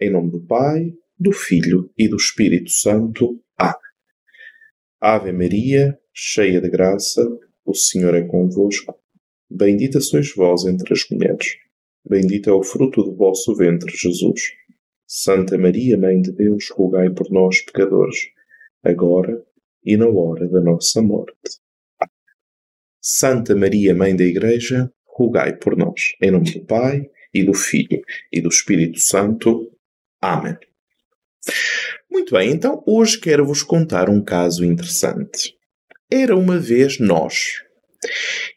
Em nome do Pai, do Filho e do Espírito Santo. Amém. Ave Maria, cheia de graça, o Senhor é convosco. Bendita sois vós entre as mulheres. Bendito é o fruto do vosso ventre, Jesus. Santa Maria, Mãe de Deus, rogai por nós, pecadores, agora e na hora da nossa morte. Santa Maria, Mãe da Igreja, rogai por nós. Em nome do Pai, e do Filho, e do Espírito Santo. Amém. Muito bem, então hoje quero-vos contar um caso interessante. Era uma vez nós.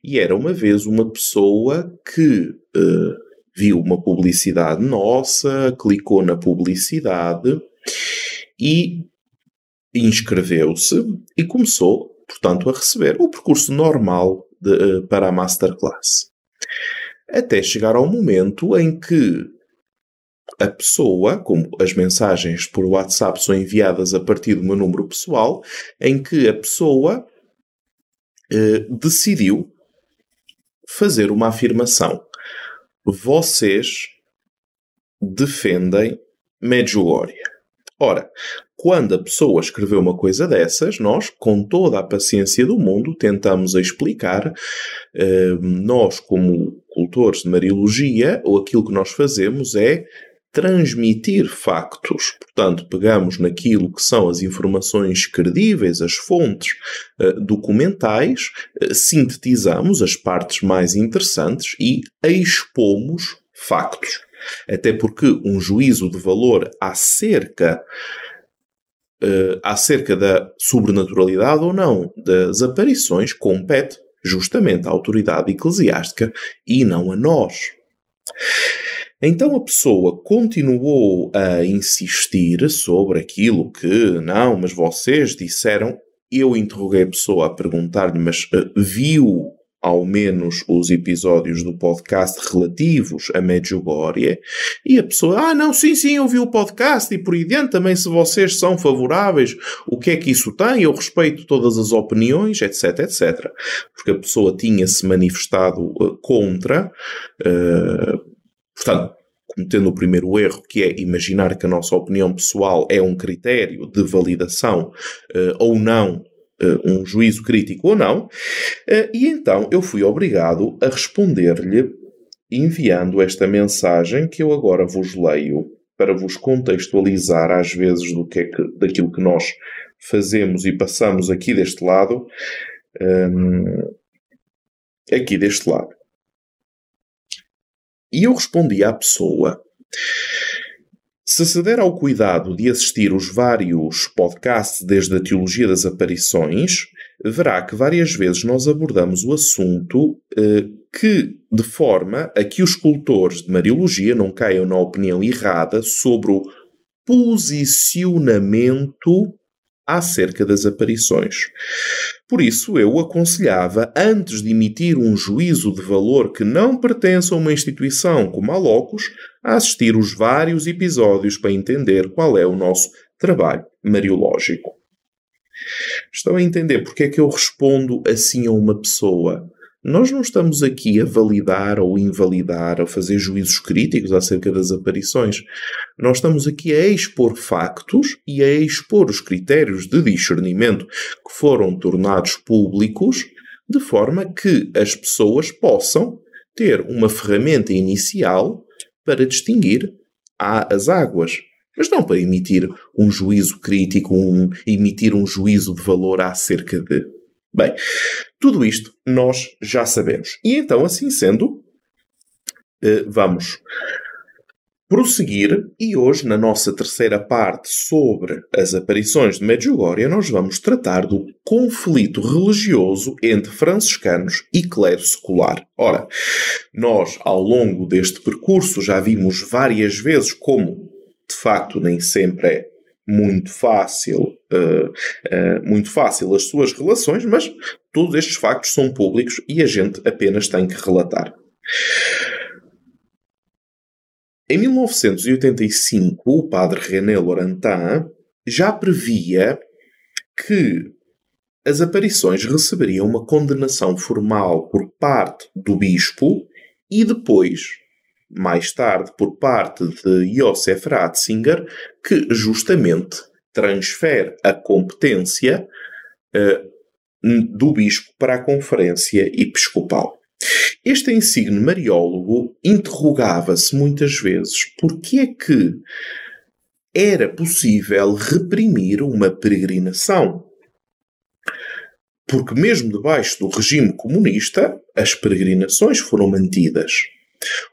E era uma vez uma pessoa que uh, viu uma publicidade nossa, clicou na publicidade e inscreveu-se e começou, portanto, a receber o percurso normal de, uh, para a Masterclass. Até chegar ao momento em que a pessoa, como as mensagens por WhatsApp são enviadas a partir do meu número pessoal, em que a pessoa eh, decidiu fazer uma afirmação. Vocês defendem Medjugorje. Ora, quando a pessoa escreveu uma coisa dessas, nós, com toda a paciência do mundo, tentamos explicar, eh, nós, como cultores de Mariologia, ou aquilo que nós fazemos é transmitir factos. Portanto, pegamos naquilo que são as informações credíveis, as fontes uh, documentais, uh, sintetizamos as partes mais interessantes e expomos factos. Até porque um juízo de valor acerca uh, acerca da sobrenaturalidade ou não das aparições compete justamente à autoridade eclesiástica e não a nós. Então a pessoa continuou a insistir sobre aquilo que, não, mas vocês disseram. Eu interroguei a pessoa a perguntar-lhe, mas uh, viu ao menos os episódios do podcast relativos a Medjugorje, e a pessoa, ah, não, sim, sim, eu vi o podcast e por aí dentro também se vocês são favoráveis, o que é que isso tem? Eu respeito todas as opiniões, etc, etc. Porque a pessoa tinha-se manifestado uh, contra, uh, portanto, cometendo o primeiro erro, que é imaginar que a nossa opinião pessoal é um critério de validação uh, ou não Uh, um juízo crítico ou não, uh, e então eu fui obrigado a responder-lhe enviando esta mensagem que eu agora vos leio para vos contextualizar às vezes do que é que, daquilo que nós fazemos e passamos aqui deste lado, um, ehm, aqui deste lado. E eu respondi à pessoa se se der ao cuidado de assistir os vários podcasts desde a Teologia das Aparições, verá que várias vezes nós abordamos o assunto eh, que, de forma a que os cultores de Mariologia não caiam na opinião errada sobre o posicionamento acerca das aparições. Por isso, eu aconselhava, antes de emitir um juízo de valor que não pertence a uma instituição como a Locus, a assistir os vários episódios para entender qual é o nosso trabalho mariológico. Estão a entender porque é que eu respondo assim a uma pessoa? Nós não estamos aqui a validar ou invalidar ou fazer juízos críticos acerca das aparições. Nós estamos aqui a expor factos e a expor os critérios de discernimento que foram tornados públicos de forma que as pessoas possam ter uma ferramenta inicial para distinguir as águas. Mas não para emitir um juízo crítico, um, emitir um juízo de valor acerca de. Bem, tudo isto nós já sabemos. E então, assim sendo, eh, vamos prosseguir e hoje, na nossa terceira parte sobre as aparições de Medjugorje, nós vamos tratar do conflito religioso entre franciscanos e clero secular. Ora, nós, ao longo deste percurso, já vimos várias vezes como, de facto, nem sempre é muito fácil, uh, uh, muito fácil as suas relações, mas todos estes factos são públicos e a gente apenas tem que relatar. Em 1985, o padre René Laurentin já previa que as aparições receberiam uma condenação formal por parte do bispo e depois mais tarde por parte de Josef Ratzinger, que justamente transfere a competência uh, do bispo para a conferência episcopal. Este insigne mariólogo interrogava-se muitas vezes por que é que era possível reprimir uma peregrinação. Porque, mesmo debaixo do regime comunista, as peregrinações foram mantidas.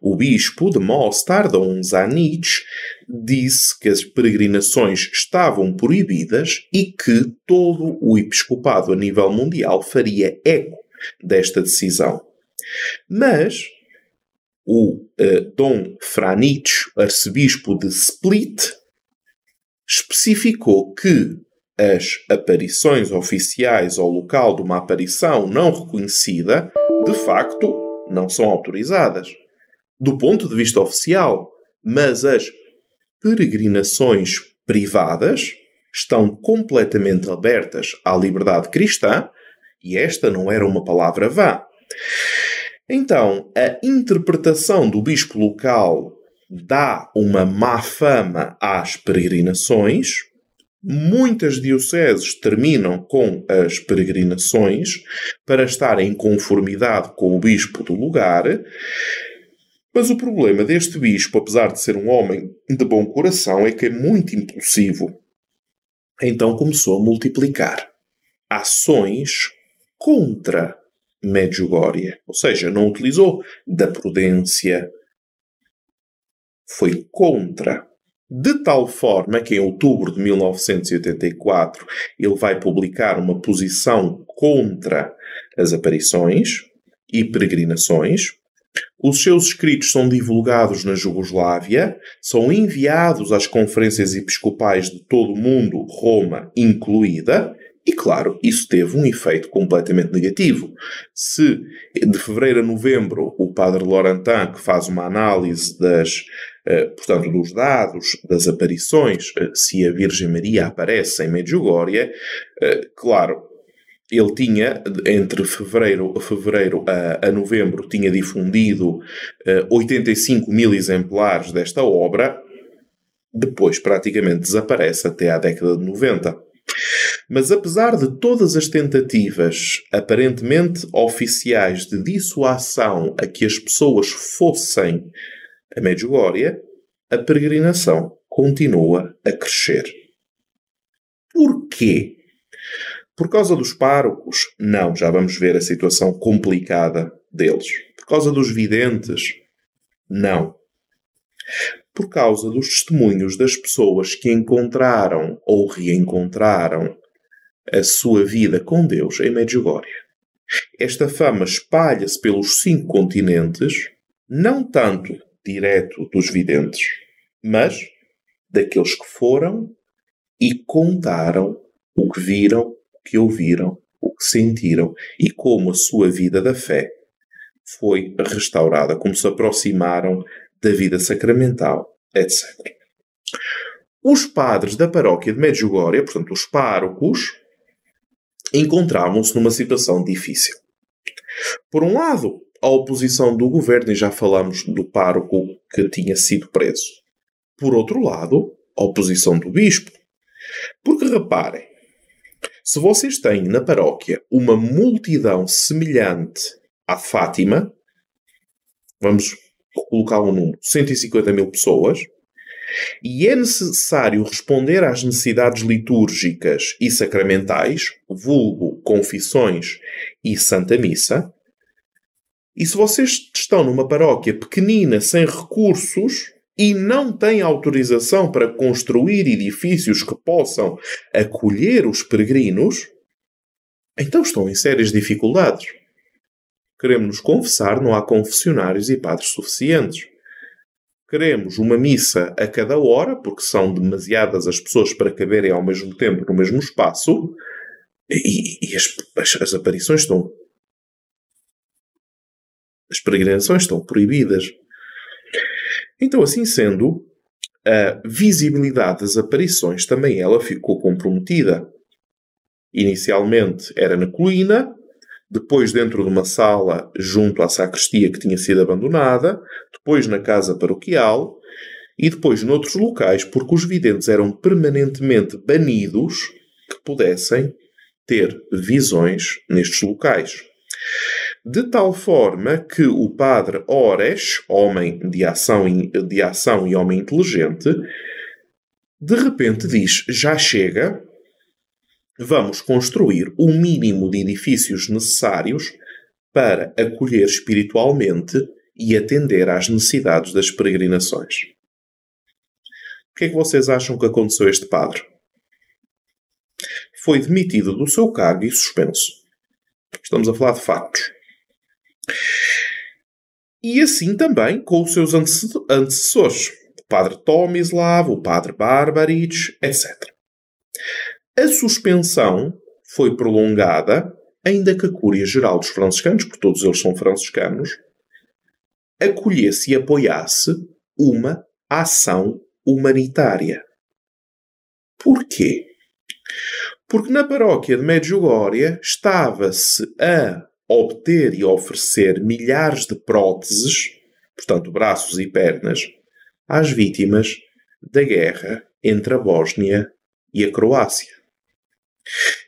O bispo de Mostar, Dom Zanich, disse que as peregrinações estavam proibidas e que todo o episcopado a nível mundial faria eco desta decisão. Mas o uh, Dom Franich, arcebispo de Split, especificou que as aparições oficiais ao local de uma aparição não reconhecida, de facto, não são autorizadas. Do ponto de vista oficial, mas as peregrinações privadas estão completamente abertas à liberdade cristã e esta não era uma palavra vã. Então, a interpretação do bispo local dá uma má fama às peregrinações. Muitas dioceses terminam com as peregrinações para estar em conformidade com o bispo do lugar. Mas o problema deste bispo, apesar de ser um homem de bom coração, é que é muito impulsivo. Então começou a multiplicar ações contra Medjugorje. Ou seja, não utilizou da prudência, foi contra. De tal forma que em outubro de 1984 ele vai publicar uma posição contra as aparições e peregrinações. Os seus escritos são divulgados na Jugoslávia, são enviados às conferências episcopais de todo o mundo, Roma incluída, e claro, isso teve um efeito completamente negativo. Se de fevereiro a novembro o padre Laurentin, que faz uma análise das, uh, portanto, dos dados das aparições, uh, se a Virgem Maria aparece em Medjugorje, uh, claro, ele tinha, entre fevereiro, fevereiro a, a novembro, tinha difundido 85 mil exemplares desta obra, depois praticamente desaparece até à década de 90. Mas apesar de todas as tentativas aparentemente oficiais de dissuasão a que as pessoas fossem a Medjugorje, a peregrinação continua a crescer. Porquê? Por causa dos párocos? Não, já vamos ver a situação complicada deles. Por causa dos videntes? Não. Por causa dos testemunhos das pessoas que encontraram ou reencontraram a sua vida com Deus em Medjugorje. Esta fama espalha-se pelos cinco continentes, não tanto direto dos videntes, mas daqueles que foram e contaram o que viram, que ouviram, o que sentiram e como a sua vida da fé foi restaurada, como se aproximaram da vida sacramental, etc. Os padres da paróquia de Medjugorje, portanto os párocos, encontravam-se numa situação difícil. Por um lado, a oposição do governo, e já falamos do pároco que tinha sido preso. Por outro lado, a oposição do bispo. Porque reparem, se vocês têm na paróquia uma multidão semelhante à Fátima, vamos colocar um número, 150 mil pessoas, e é necessário responder às necessidades litúrgicas e sacramentais, vulgo, confissões e Santa Missa. E se vocês estão numa paróquia pequenina, sem recursos, e não têm autorização para construir edifícios que possam acolher os peregrinos, então estão em sérias dificuldades. Queremos nos confessar, não há confessionários e padres suficientes queremos uma missa a cada hora, porque são demasiadas as pessoas para caberem ao mesmo tempo no mesmo espaço, e, e as, as, as, aparições estão. As peregrinações estão proibidas. Então, assim sendo, a visibilidade das aparições também ela ficou comprometida. Inicialmente era na colina, depois dentro de uma sala junto à sacristia que tinha sido abandonada, depois na casa paroquial e depois noutros locais, porque os videntes eram permanentemente banidos que pudessem ter visões nestes locais. De tal forma que o padre Ores, homem de ação, de ação e homem inteligente, de repente diz: Já chega, vamos construir o mínimo de edifícios necessários para acolher espiritualmente e atender às necessidades das peregrinações. O que é que vocês acham que aconteceu a este padre? Foi demitido do seu cargo e suspenso. Estamos a falar de factos. E assim também com os seus antecessores, o padre Tomislav, o padre Barbarich, etc. A suspensão foi prolongada, ainda que a Cúria Geral dos Franciscanos, porque todos eles são franciscanos, acolhesse e apoiasse uma ação humanitária. Porquê? Porque na paróquia de Medjugorje estava-se a obter e oferecer milhares de próteses, portanto braços e pernas, às vítimas da guerra entre a Bósnia e a Croácia.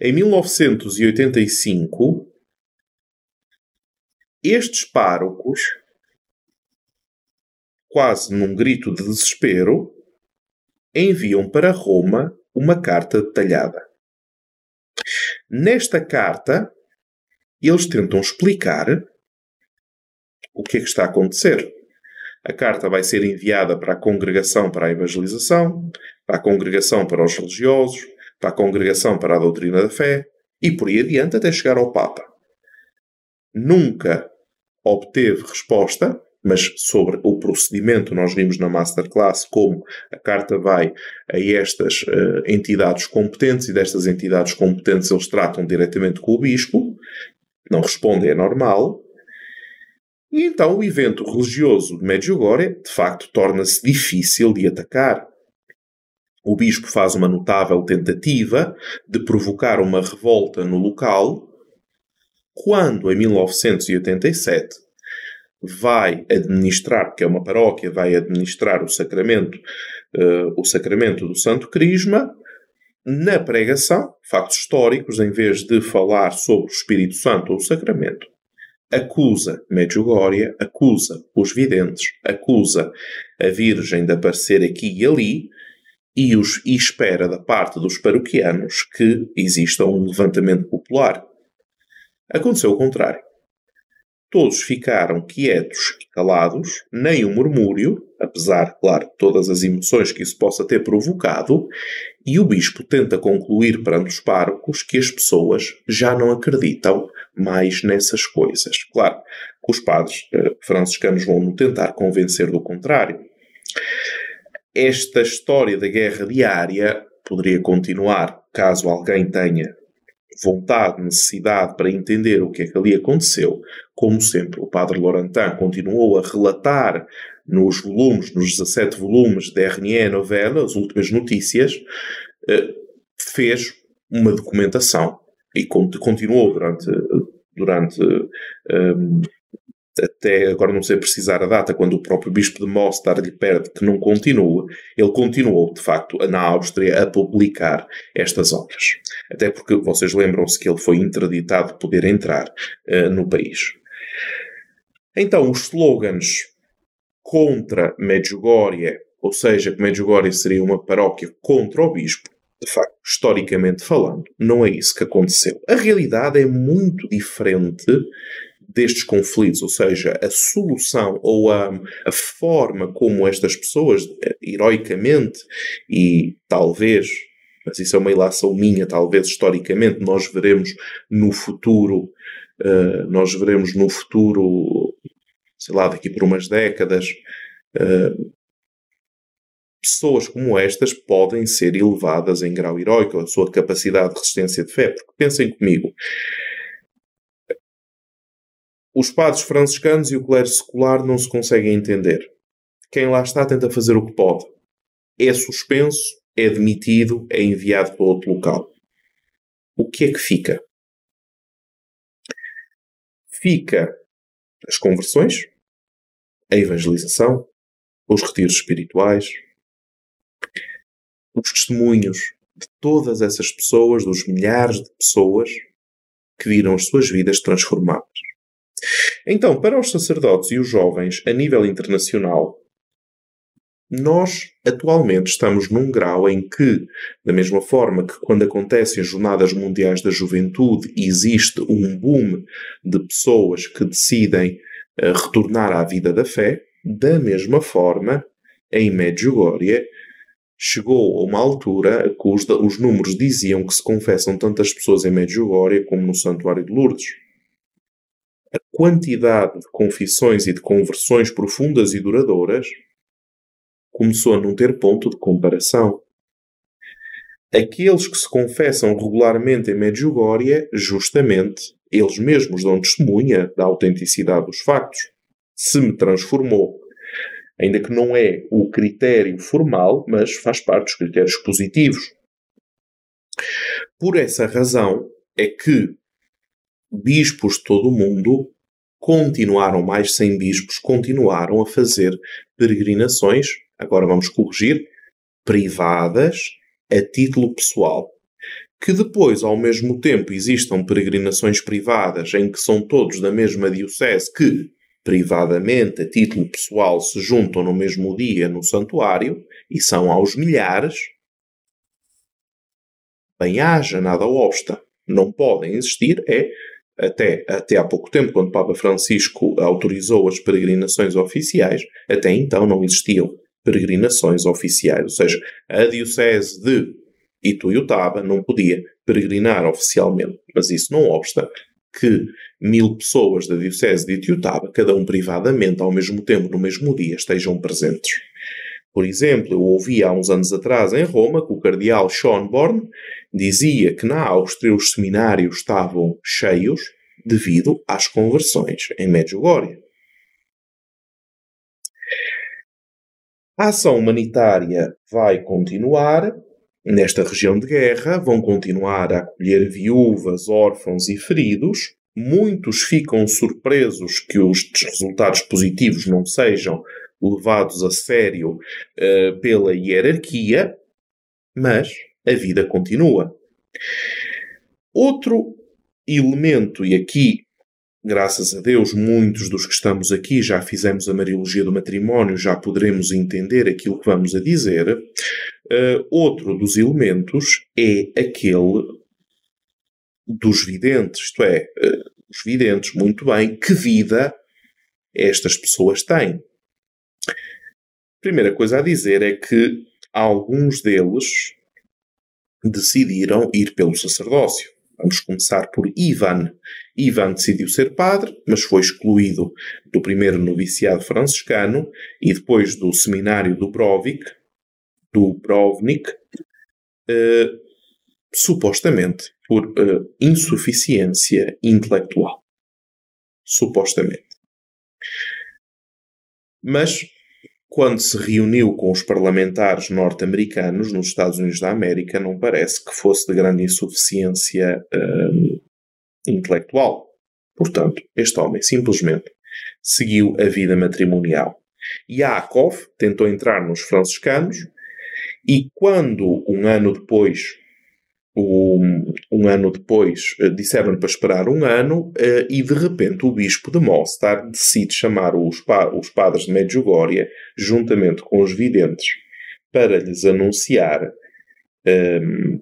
Em 1985, estes párocos, quase num grito de desespero, enviam para Roma uma carta detalhada. Nesta carta, eles tentam explicar o que é que está a acontecer. A carta vai ser enviada para a congregação para a evangelização, para a congregação para os religiosos, para a Congregação para a Doutrina da Fé e por aí adiante até chegar ao Papa. Nunca obteve resposta, mas sobre o procedimento nós vimos na Masterclass como a carta vai a estas uh, entidades competentes e destas entidades competentes eles tratam diretamente com o Bispo, não respondem, é normal. E então o evento religioso de Medjugorje, de facto, torna-se difícil de atacar o bispo faz uma notável tentativa de provocar uma revolta no local, quando, em 1987, vai administrar, que é uma paróquia, vai administrar o sacramento, uh, o sacramento do Santo Crisma, na pregação, factos históricos, em vez de falar sobre o Espírito Santo ou o sacramento, acusa Medjugorje, acusa os videntes, acusa a Virgem de aparecer aqui e ali, e, os, e espera da parte dos paroquianos que exista um levantamento popular. Aconteceu o contrário. Todos ficaram quietos e calados, nem um murmúrio, apesar, claro, de todas as emoções que isso possa ter provocado, e o bispo tenta concluir perante os párocos que as pessoas já não acreditam mais nessas coisas. Claro que os padres eh, franciscanos vão tentar convencer do contrário esta história da guerra diária poderia continuar caso alguém tenha vontade, necessidade para entender o que é que ali aconteceu. Como sempre, o padre Laurentin continuou a relatar nos volumes, nos 17 volumes da RNE novela, as últimas notícias, eh, fez uma documentação e continuou durante, durante um, até agora não sei precisar a data, quando o próprio Bispo de Mostar lhe pede que não continue, ele continuou, de facto, na Áustria a publicar estas obras. Até porque vocês lembram-se que ele foi interditado de poder entrar uh, no país. Então, os slogans contra Medjugorje, ou seja, que Medjugorje seria uma paróquia contra o Bispo, de facto, historicamente falando, não é isso que aconteceu. A realidade é muito diferente destes conflitos, ou seja, a solução ou a, a forma como estas pessoas, heroicamente e talvez, mas isso é uma ilação minha, talvez historicamente, nós veremos no futuro, uh, nós veremos no futuro, sei lá, daqui por umas décadas, uh, pessoas como estas podem ser elevadas em grau heróico, a sua capacidade de resistência de fé. Porque pensem comigo, os padres franciscanos e o clero secular não se conseguem entender. Quem lá está tenta fazer o que pode. É suspenso, é demitido, é enviado para outro local. O que é que fica? fica as conversões, a evangelização, os retiros espirituais, os testemunhos de todas essas pessoas, dos milhares de pessoas que viram as suas vidas transformadas. Então, para os sacerdotes e os jovens a nível internacional, nós atualmente estamos num grau em que, da mesma forma que quando acontecem as Jornadas Mundiais da Juventude, existe um boom de pessoas que decidem uh, retornar à vida da fé, da mesma forma, em Medjugorje, chegou a uma altura que os, os números diziam que se confessam tantas pessoas em Medjugorje como no Santuário de Lourdes. A quantidade de confissões e de conversões profundas e duradouras começou a não ter ponto de comparação. Aqueles que se confessam regularmente em Medjugorje, justamente, eles mesmos dão testemunha da autenticidade dos factos. Se me transformou. Ainda que não é o critério formal, mas faz parte dos critérios positivos. Por essa razão é que bispos de todo o mundo continuaram, mais 100 bispos, continuaram a fazer peregrinações agora vamos corrigir, privadas a título pessoal. Que depois, ao mesmo tempo, existam peregrinações privadas em que são todos da mesma diocese que, privadamente, a título pessoal, se juntam no mesmo dia no santuário e são aos milhares, bem haja, nada obsta. Não podem existir, é até, até há pouco tempo, quando Papa Francisco autorizou as peregrinações oficiais, até então não existiam peregrinações oficiais. Ou seja, a Diocese de Ituiutaba não podia peregrinar oficialmente. Mas isso não obsta que mil pessoas da Diocese de Ituiutaba, cada um privadamente, ao mesmo tempo, no mesmo dia, estejam presentes. Por exemplo, eu ouvi há uns anos atrás em Roma que o cardeal Schönborn dizia que na Áustria os seminários estavam cheios devido às conversões em Medjugorje. A ação humanitária vai continuar nesta região de guerra, vão continuar a acolher viúvas, órfãos e feridos. Muitos ficam surpresos que os resultados positivos não sejam levados a sério uh, pela hierarquia, mas a vida continua. Outro elemento, e aqui Graças a Deus, muitos dos que estamos aqui já fizemos a Mariologia do Matrimónio, já poderemos entender aquilo que vamos a dizer. Uh, outro dos elementos é aquele dos videntes, isto é, uh, os videntes, muito bem, que vida estas pessoas têm. Primeira coisa a dizer é que alguns deles decidiram ir pelo sacerdócio. Vamos começar por Ivan. Ivan decidiu ser padre, mas foi excluído do primeiro noviciado franciscano e depois do seminário do Brovik, uh, supostamente por uh, insuficiência intelectual. Supostamente. Mas quando se reuniu com os parlamentares norte-americanos nos Estados Unidos da América, não parece que fosse de grande insuficiência hum, intelectual. Portanto, este homem simplesmente seguiu a vida matrimonial. Yaakov tentou entrar nos franciscanos e quando, um ano depois, um, um ano depois, eh, disseram-lhe para esperar um ano uh, e de repente o bispo de Mostar decide chamar os, pa os padres de Medjugorje, juntamente com os videntes, para lhes anunciar um, ehm,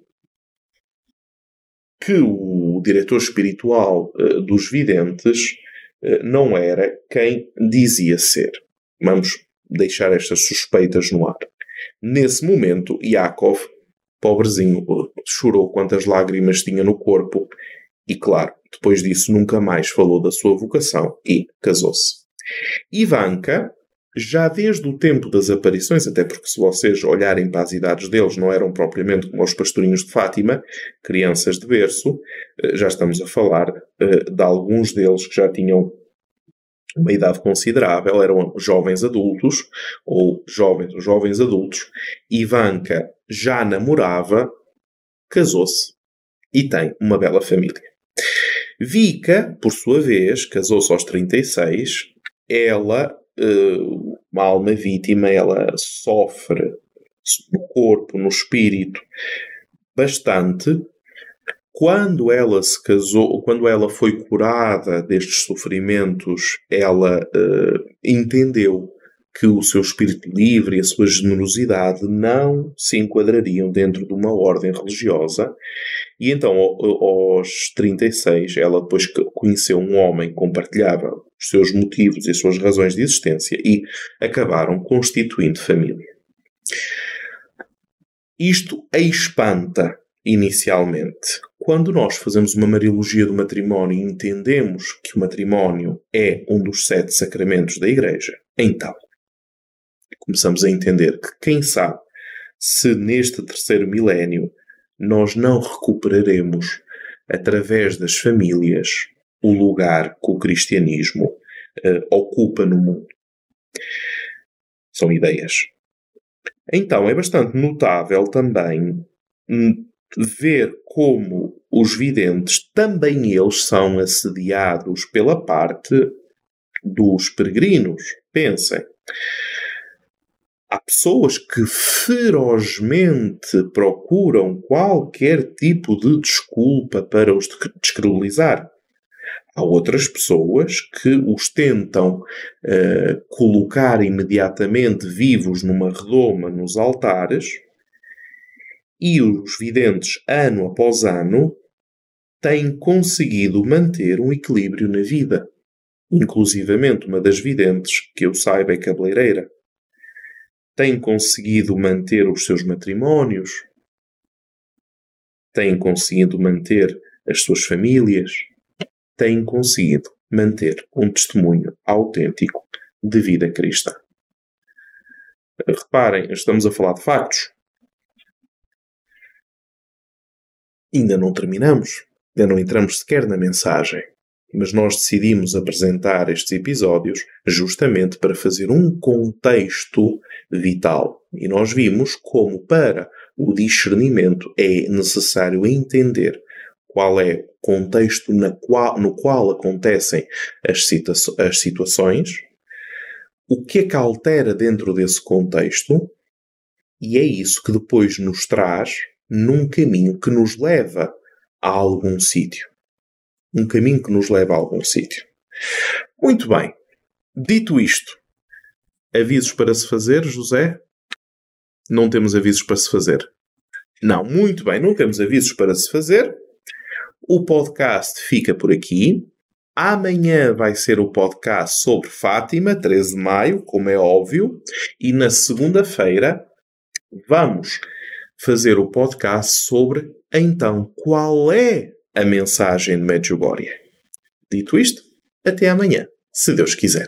que o diretor espiritual uh, dos videntes uh, não era quem dizia ser. Vamos deixar estas suspeitas no ar. Nesse momento, Yaakov pobrezinho, chorou quantas lágrimas tinha no corpo e, claro, depois disso nunca mais falou da sua vocação e casou-se. Ivanka, já desde o tempo das aparições, até porque se vocês olharem para as idades deles, não eram propriamente como os pastorinhos de Fátima, crianças de berço, eh, já estamos a falar eh, de alguns deles que já tinham uma idade considerável, eram jovens adultos, ou jovens, jovens adultos. Ivanka já namorava, casou-se e tem uma bela família. Vica, por sua vez, casou-se aos 36. Ela, uma alma vítima, ela sofre no corpo, no espírito, bastante. Quando ela se casou, quando ela foi curada destes sofrimentos, ela uh, entendeu que o seu espírito livre e a sua generosidade não se enquadrariam dentro de uma ordem religiosa. E então, aos 36, ela depois conheceu um homem que compartilhava os seus motivos e as suas razões de existência e acabaram constituindo família. Isto a espanta inicialmente. Quando nós fazemos uma mariologia do matrimónio e entendemos que o matrimónio é um dos sete sacramentos da Igreja, então começamos a entender que quem sabe se neste terceiro milénio nós não recuperaremos através das famílias o lugar que o cristianismo uh, ocupa no mundo. São ideias. Então é bastante notável também hum, ver como os videntes também eles são assediados pela parte dos peregrinos. Pensem. Há pessoas que ferozmente procuram qualquer tipo de desculpa para os descredibilizar. Há outras pessoas que os tentam uh, colocar imediatamente vivos numa redoma nos altares e os videntes, ano após ano, têm conseguido manter um equilíbrio na vida. Inclusivamente, uma das videntes, que eu saiba, é cabeleireira. Tem conseguido manter os seus matrimónios, tem conseguido manter as suas famílias, têm conseguido manter um testemunho autêntico de vida cristã. Reparem, estamos a falar de factos. Ainda não terminamos, ainda não entramos sequer na mensagem, mas nós decidimos apresentar estes episódios justamente para fazer um contexto vital. E nós vimos como, para o discernimento, é necessário entender qual é o contexto qual, no qual acontecem as, as situações, o que é que altera dentro desse contexto, e é isso que depois nos traz num caminho que nos leva a algum sítio. Um caminho que nos leva a algum sítio. Muito bem. Dito isto, avisos para se fazer, José? Não temos avisos para se fazer. Não, muito bem, não temos avisos para se fazer. O podcast fica por aqui. Amanhã vai ser o podcast sobre Fátima, 13 de maio, como é óbvio. E na segunda-feira vamos fazer o podcast sobre, então, qual é a mensagem de Medjugorje. Dito isto, até amanhã, se Deus quiser.